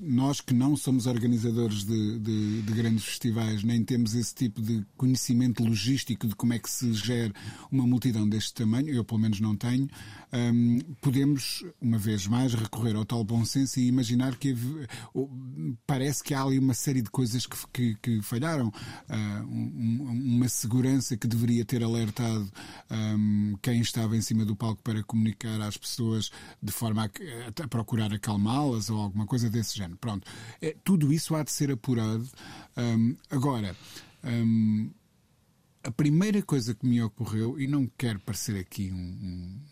nós que não somos organizadores de, de, de, grandes festivais, nem temos esse tipo de conhecimento logístico de como é que se gera uma multidão deste tamanho, eu pelo menos não tenho um, podemos, uma vez mais, recorrer ao tal bom senso e imaginar que parece que há ali uma série de coisas que, que, que falharam. Uh, um, uma segurança que deveria ter alertado um, quem estava em cima do palco para comunicar às pessoas de forma a, a procurar acalmá-las ou alguma coisa desse género. Pronto. É, tudo isso há de ser apurado. agora. Um, a primeira coisa que me ocorreu, e não quero parecer aqui um,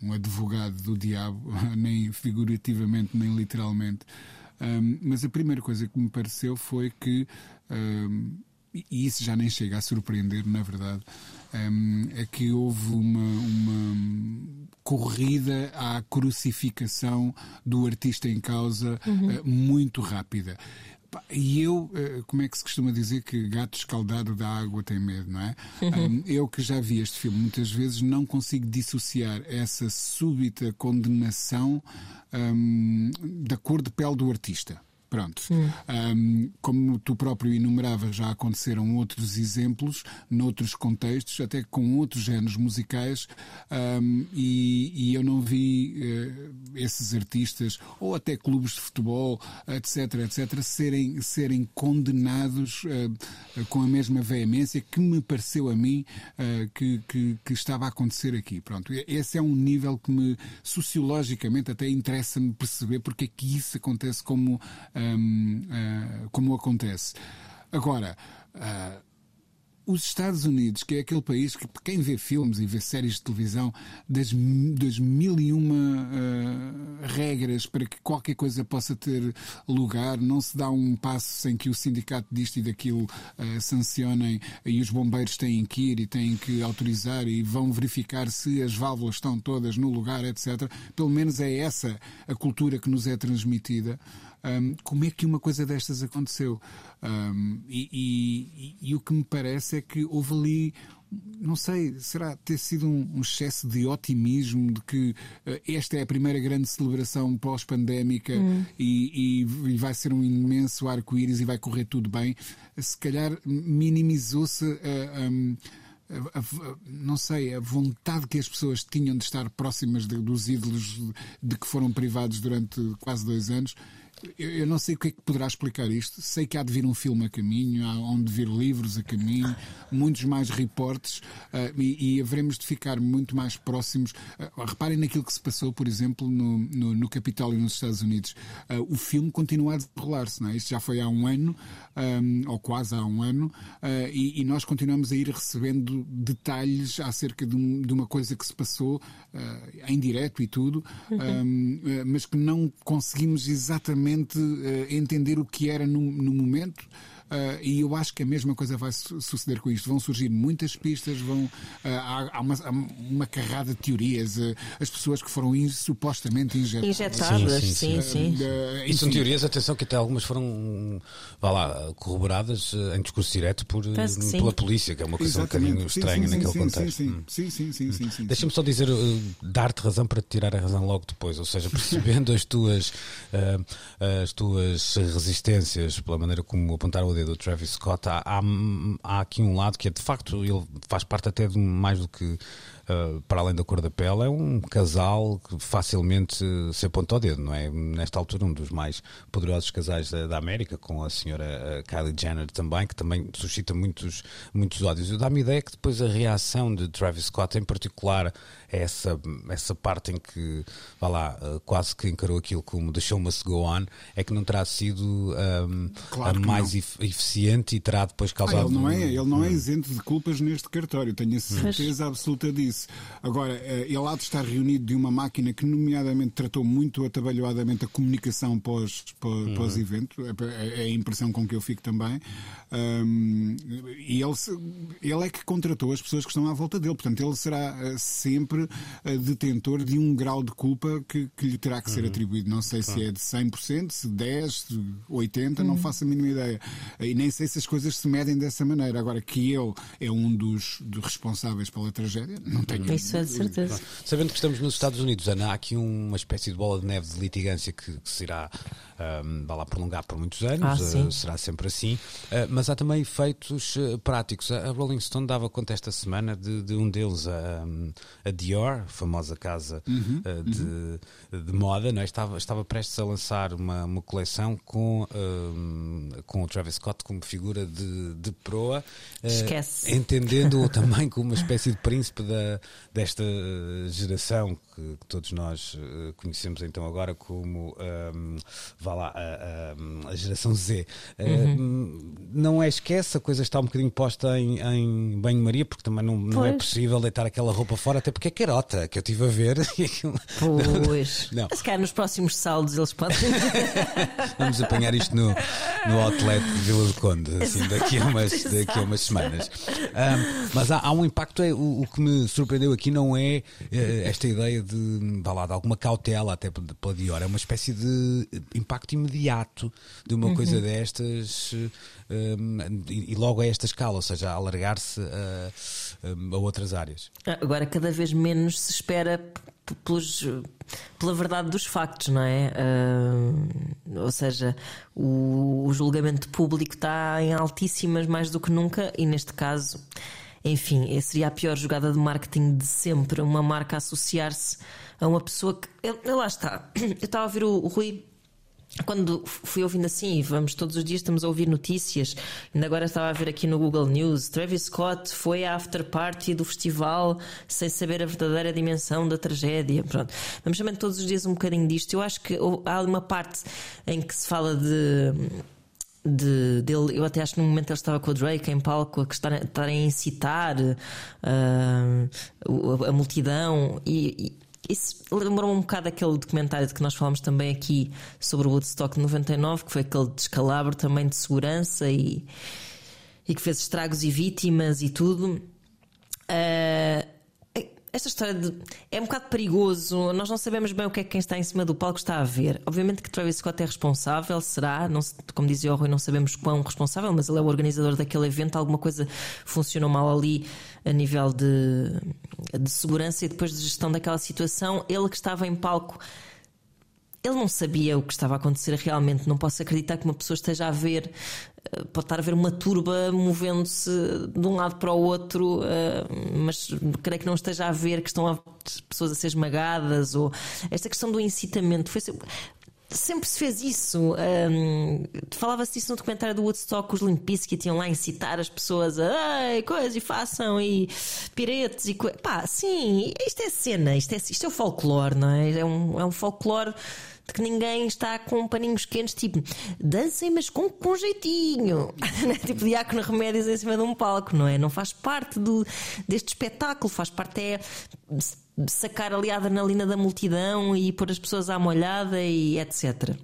um, um advogado do diabo, nem figurativamente, nem literalmente, um, mas a primeira coisa que me pareceu foi que, um, e isso já nem chega a surpreender, na verdade, um, é que houve uma, uma, corrida à crucificação do artista em causa uhum. uh, muito rápida. E eu, eh, como é que se costuma dizer que gato escaldado da água tem medo, não é? eu que já vi este filme muitas vezes não consigo dissociar essa súbita condenação um, da cor de pele do artista. Pronto. Um, como tu próprio enumeravas, já aconteceram outros exemplos, noutros contextos, até com outros géneros musicais, um, e, e, eu não vi uh, esses artistas, ou até clubes de futebol, etc., etc., serem, serem condenados uh, com a mesma veemência que me pareceu a mim uh, que, que, que, estava a acontecer aqui. Pronto. Esse é um nível que me, sociologicamente, até interessa-me perceber porque é que isso acontece como um, uh, como acontece. Agora, uh, os Estados Unidos, que é aquele país que quem vê filmes e vê séries de televisão das, das mil e uma uh, regras para que qualquer coisa possa ter lugar, não se dá um passo sem que o sindicato disto e daquilo uh, sancionem e os bombeiros têm que ir e têm que autorizar e vão verificar se as válvulas estão todas no lugar, etc. Pelo menos é essa a cultura que nos é transmitida. Um, como é que uma coisa destas aconteceu? Um, e, e, e, o que me parece é que houve ali, não sei, será ter sido um, um excesso de otimismo de que uh, esta é a primeira grande celebração pós-pandémica hum. e, e, vai ser um imenso arco-íris e vai correr tudo bem. Se calhar minimizou-se a. Um, a, a, não sei, a vontade que as pessoas tinham de estar próximas de, dos ídolos de, de que foram privados durante quase dois anos eu não sei o que é que poderá explicar isto. Sei que há de vir um filme a caminho, há de vir livros a caminho, muitos mais reportes uh, e, e haveremos de ficar muito mais próximos. Uh, reparem naquilo que se passou, por exemplo, no, no, no Capitólio nos Estados Unidos. Uh, o filme continua a desenrolar-se, não é? Isto já foi há um ano, um, ou quase há um ano, e, e, nós continuamos a ir recebendo detalhes acerca de, um, de uma coisa que se passou em direto e tudo, um, mas que não conseguimos exatamente realmente uh, entender o que era no, no momento. Uh, e eu acho que a mesma coisa vai su suceder com isto. Vão surgir muitas pistas, vão, uh, há, há, uma, há, uma, carrada de teorias. Uh, as pessoas que foram in, supostamente injetadas. Injetadas, sim, sim. sim, sim. e são teorias, atenção, que até algumas foram, vá lá, corroboradas em discurso direto por, pela polícia, que é uma coisa Exatamente. um bocadinho estranha sim, naquele sim, contexto. Sim, sim, sim. sim, sim, sim Deixa-me só dizer, dar-te razão para te tirar a razão logo depois, ou seja, percebendo as tuas, as tuas resistências pela maneira como apontaram do Travis Scott, há, há, há, aqui um lado que é de facto, ele faz parte até de mais do que uh, para além da cor da pele, é um casal que facilmente se aponta ao dedo, não é? Nesta altura, um dos mais poderosos casais da, da América, com a senhora uh, Kylie Jenner também, que também suscita muitos, muitos ódios. Eu dá-me ideia que depois a reação de Travis Scott, em particular, é essa, essa parte em que, vá lá, uh, quase que encarou aquilo como The Show Must Go On, é que não terá sido um, claro a mais eficiente e terá depois causado. Ah, ele não é, ele não é isento de culpas neste cartório, tenho a certeza absoluta disso. Agora, eh, ele há de estar reunido de uma máquina que, nomeadamente, tratou muito atabalhoadamente a comunicação pós-evento, pós, pós é, é a impressão com que eu fico também. Um, e ele, ele é que contratou as pessoas que estão à volta dele, portanto, ele será eh, sempre eh, detentor de um grau de culpa que, que lhe terá que ser uhum. atribuído. Não sei se é de 100%, se 10%, de 80%, uhum. não faço a mínima ideia. E nem sei se as coisas se medem dessa maneira. Agora, que ele é um dos, dos responsáveis pela tragédia, não tenho. Isso é de certeza. Sabendo que estamos nos Estados Unidos, Ana, há aqui uma espécie de bola de neve de litigância que, que se um, lá prolongar por muitos anos, ah, uh, será sempre assim. Uh, mas há também efeitos uh, práticos. A Rolling Stone dava conta esta semana de, de um deles, a, a Dior, famosa casa uhum, de, uhum. de, moda, não é? estava, estava prestes a lançar uma, uma coleção com, com o Travis Scott como figura de, de proa, Esquece. entendendo-o também como uma espécie de príncipe da, desta geração que, que todos nós conhecemos então agora como um, vá lá, a, a, a geração Z. Uhum. Uh, não é esquece, a coisa está um bocadinho posta em, em banho-maria, porque também não, não é possível deitar aquela roupa fora, até porque é carota, que eu estive a ver. Pois. não. Se calhar nos próximos saldos eles podem. Vamos apanhar isto no, no outlet de Vila do Conde, assim, daqui a umas, daqui a umas semanas. Um, mas há, há, um impacto, é, o, o, que me surpreendeu aqui não é uh, esta ideia de, vá lá, de alguma cautela até pela Dior, é uma espécie de impacto impacto imediato de uma uhum. coisa destas um, e, e, logo a esta escala, ou seja, alargar-se a, a, outras áreas. Agora, cada vez menos se espera pelos, pela verdade dos factos, não é? Uh, ou seja, o, o julgamento público está em altíssimas mais do que nunca e neste caso. Enfim, seria a pior jogada de marketing de sempre, uma marca associar-se a uma pessoa que. Lá está. Eu estava a ver o, o Rui quando fui ouvindo assim, vamos todos os dias estamos a ouvir notícias, ainda agora estava a ver aqui no Google News, Travis Scott foi à after party do festival sem saber a verdadeira dimensão da tragédia. Pronto. Vamos também todos os dias um bocadinho disto. Eu acho que há uma parte em que se fala de de, dele, eu até acho que no momento ele estava com o Drake em palco a estarem a incitar uh, a, a, multidão e, isso lembrou-me um bocado aquele documentário de que nós falamos também aqui sobre o Woodstock 99, que foi aquele descalabro também de segurança e, e que fez estragos e vítimas e tudo. Esta história de, é um bocado perigoso, nós não sabemos bem o que é que quem está em cima do palco está a ver. Obviamente que Travis Scott é responsável, será, não, como dizia o Rui, não sabemos quão responsável, mas ele é o organizador daquele evento, alguma coisa funcionou mal ali a nível de, de segurança e depois de gestão daquela situação. Ele que estava em palco ele não sabia o que estava a acontecer realmente. Não posso acreditar que uma pessoa esteja a ver, eh, pode estar a ver uma turba movendo-se de um lado para o outro, eh, mas creio que não esteja a ver que estão as pessoas a ser esmagadas. Ou esta questão do incitamento foi sempre se fez isso. Um, Falava-se disso no documentário do Woodstock, os Limpisk que tinham lá incitar as pessoas a coisa e façam e piretes e coisas. Pá, sim, isto é cena, isto é, isto é o folclore, não é? É um, é um folclore de que ninguém está com paninhos quentes, tipo, dancem, mas com, com jeitinho. tipo, diácono remédios em cima de um palco, não é? Não faz parte do, deste espetáculo, faz parte é sacar ali a adrenalina da multidão e pôr as pessoas à molhada e etc.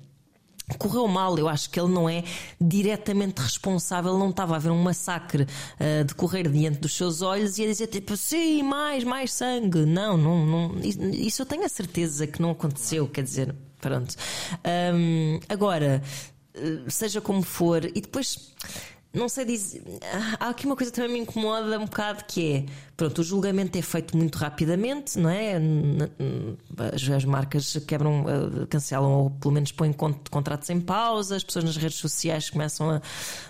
correu mal. Eu acho que ele não é diretamente responsável, não estava a haver um massacre a decorrer diante dos seus olhos e a dizer tipo, sim, mais, mais sangue. Não, não, não isso eu tenho a certeza que não aconteceu, quer dizer, pronto. Um, agora, eh, seja como for, e depois não sei dizer. Há aqui uma coisa que também me incomoda um bocado que é pronto, o julgamento é feito muito rapidamente, não é? As, as marcas quebram, eh, cancelam ou pelo menos põem contratos em pausa, as pessoas nas redes sociais começam a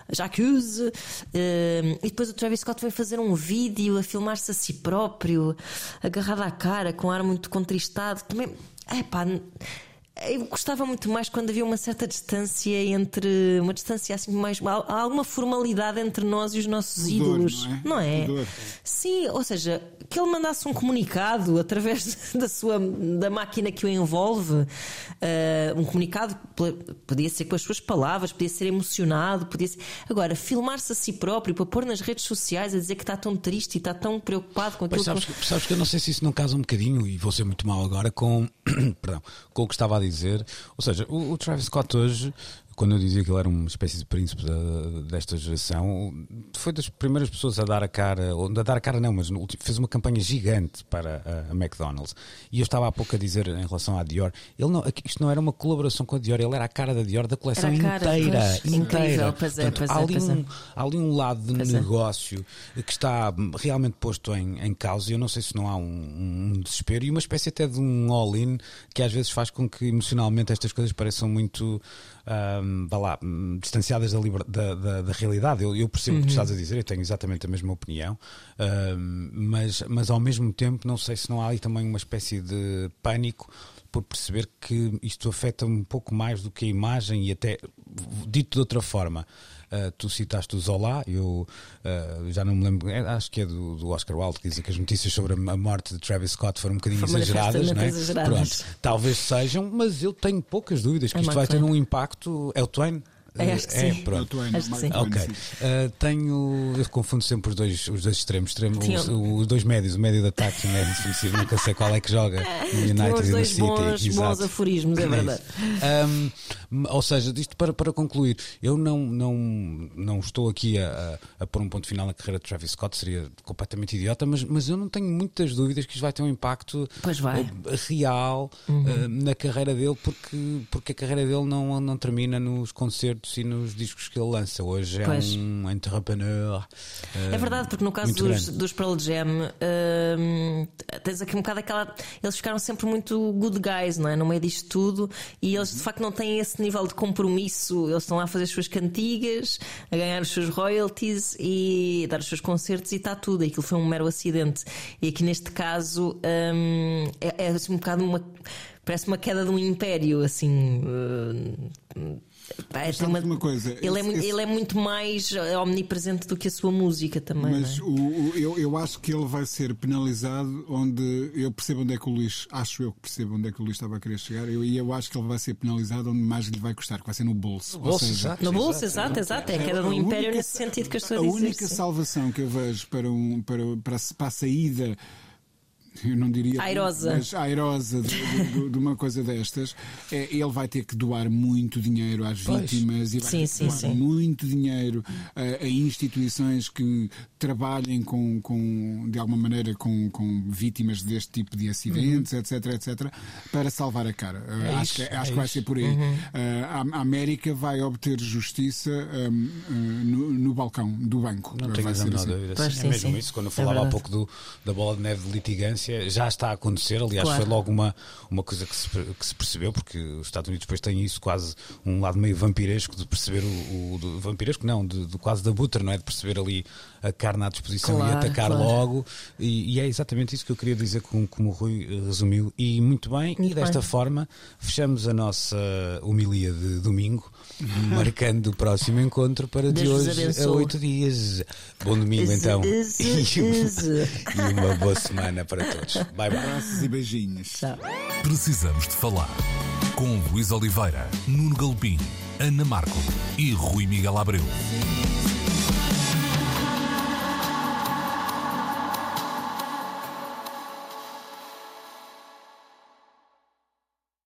já accuse. Eh, e depois o Travis Scott vem fazer um vídeo a filmar-se a si próprio, agarrado à cara, com um ar muito contristado. Também. É pá eu gostava muito mais quando havia uma certa distância entre. Uma distância assim, mais. Há alguma formalidade entre nós e os nossos Dor, ídolos. Não é? Não é? Sim, ou seja, que ele mandasse um comunicado através da sua da máquina que o envolve. Uh, um comunicado podia ser com as suas palavras, podia ser emocionado, podia ser... Agora, filmar-se a si próprio para pôr nas redes sociais a dizer que está tão triste e está tão preocupado com aquilo sabes, que. Sabes que eu não sei se isso não casa um bocadinho, e vou ser muito mal agora, com, perdão, com o que estava a dizer. Ou seja, o, o Travis Scott hoje quando eu dizia que ele era uma espécie de príncipe da, desta geração, foi das primeiras pessoas a dar a cara, ou a dar a cara não, mas fez uma campanha gigante para a, a McDonald's. E eu estava há pouco a dizer em relação à Dior, ele não, isto não era uma colaboração com a Dior, ele era a cara da Dior da coleção cara, inteira. Pois, inteira. Pois é, Portanto, há, é, ali é. um, há ali um lado de pois é. negócio é. que está realmente posto em, em causa. E eu não sei se não há um, um desespero e uma espécie até de um all-in que às vezes faz com que emocionalmente estas coisas pareçam muito um, vá lá, distanciadas da, da, da, da realidade. Eu, eu percebo uhum. o que tu uhum. estás a dizer, eu tenho exatamente a mesma opinião, um, mas, mas ao mesmo tempo não sei se não há ali também uma espécie de pânico por perceber que isto afeta um pouco mais do que a imagem e até dito de outra forma. Uh, tu citaste o Zola, eu uh, já não me lembro, é, acho que é do, do, Oscar Wilde, que diz que as notícias sobre a morte de Travis Scott foram um bocadinho exageradas, não é? exageradas. Pronto, talvez sejam, mas eu tenho poucas dúvidas que é isto vai ter um impacto. É o Twain? É, acho que é, sim. Pronto. Acho que sim. Ok. Uh, tenho. Eu confundo sempre os dois, os dois extremos, extremo, os, os, dois médios, o médio de ataque e o médio defensivo. Nunca sei qual é que joga no United e no City. Bons, bons aforismos, é, é verdade. Um, ou seja, isto para, para concluir, eu não, não, não estou aqui a, a, a pôr um ponto final na carreira de Travis Scott, seria completamente idiota, mas, mas eu não tenho muitas dúvidas que isto vai ter um impacto real uhum. uh, na carreira dele, porque, porque a carreira dele não, não termina nos concertos e nos discos que ele lança. Hoje é pois. um entrepreneur. É verdade, porque no caso dos, dos Pearl Jam, uh, tens aqui um bocado aquela. Eles ficaram sempre muito good guys, não é? No meio disto tudo, e eles de facto não têm esse nível de compromisso. Eles estão lá a fazer as suas cantigas, a ganhar os seus royalties e a dar os seus concertos e está tudo. E aquilo foi um mero acidente. E aqui neste caso um, é, é assim, um bocado uma parece uma queda de um império, assim. Uh, é uma, uma coisa, ele, é, esse... ele é muito mais eh, omnipresente do que a sua música também. Mas é? o, o, eu, eu acho que ele vai ser penalizado onde eu percebo onde é que o Luís, acho eu que percebo onde é que o Luís estava a querer chegar, eu, e eu acho que ele vai ser penalizado onde mais lhe vai custar, que vai ser no bolso. No bolso, seja, exato, no bolso exato, exato. É a queda um império única, nesse sentido que eu estou a dizer. A única sim. salvação que eu vejo para, um, para, para, para a saída eu não diria airosa, mas airosa de, de, de, uma coisa destas, é, ele vai ter que doar muito dinheiro às pois. vítimas e vai sim, ter que sim, doar sim. muito dinheiro a, a, instituições que trabalhem com, com de alguma maneira com, com vítimas deste tipo de acidentes, uhum. etc, etc, para salvar a cara. É acho isso, que, acho é que vai ser por aí. Uhum. Uh, a, América vai obter justiça um, uh, no, no, balcão do banco. Não tenho a menor assim. dúvida. É mesmo isso, quando eu falava é há pouco do, da bola de neve de litigância já está a acontecer. Aliás, claro. foi logo uma, uma coisa que se, que se percebeu, porque os Estados Unidos depois têm isso quase um lado meio vampiresco de perceber o. o vampiresco não, de, de, quase da butter, não é? De perceber ali a carne à disposição claro, e atacar claro. logo. E, e, é exatamente isso que eu queria dizer, como, como o Rui resumiu. E muito bem, muito e desta bem. forma fechamos a nossa homilia de domingo, marcando o próximo encontro para de hoje a oito dias. Bom domingo então. e uma boa semana para todos. Bye bye. Abraços e beijinhos. Tchau. Precisamos de falar com Luís Oliveira, Nuno Galpim, Ana Marco e Rui Miguel Abreu.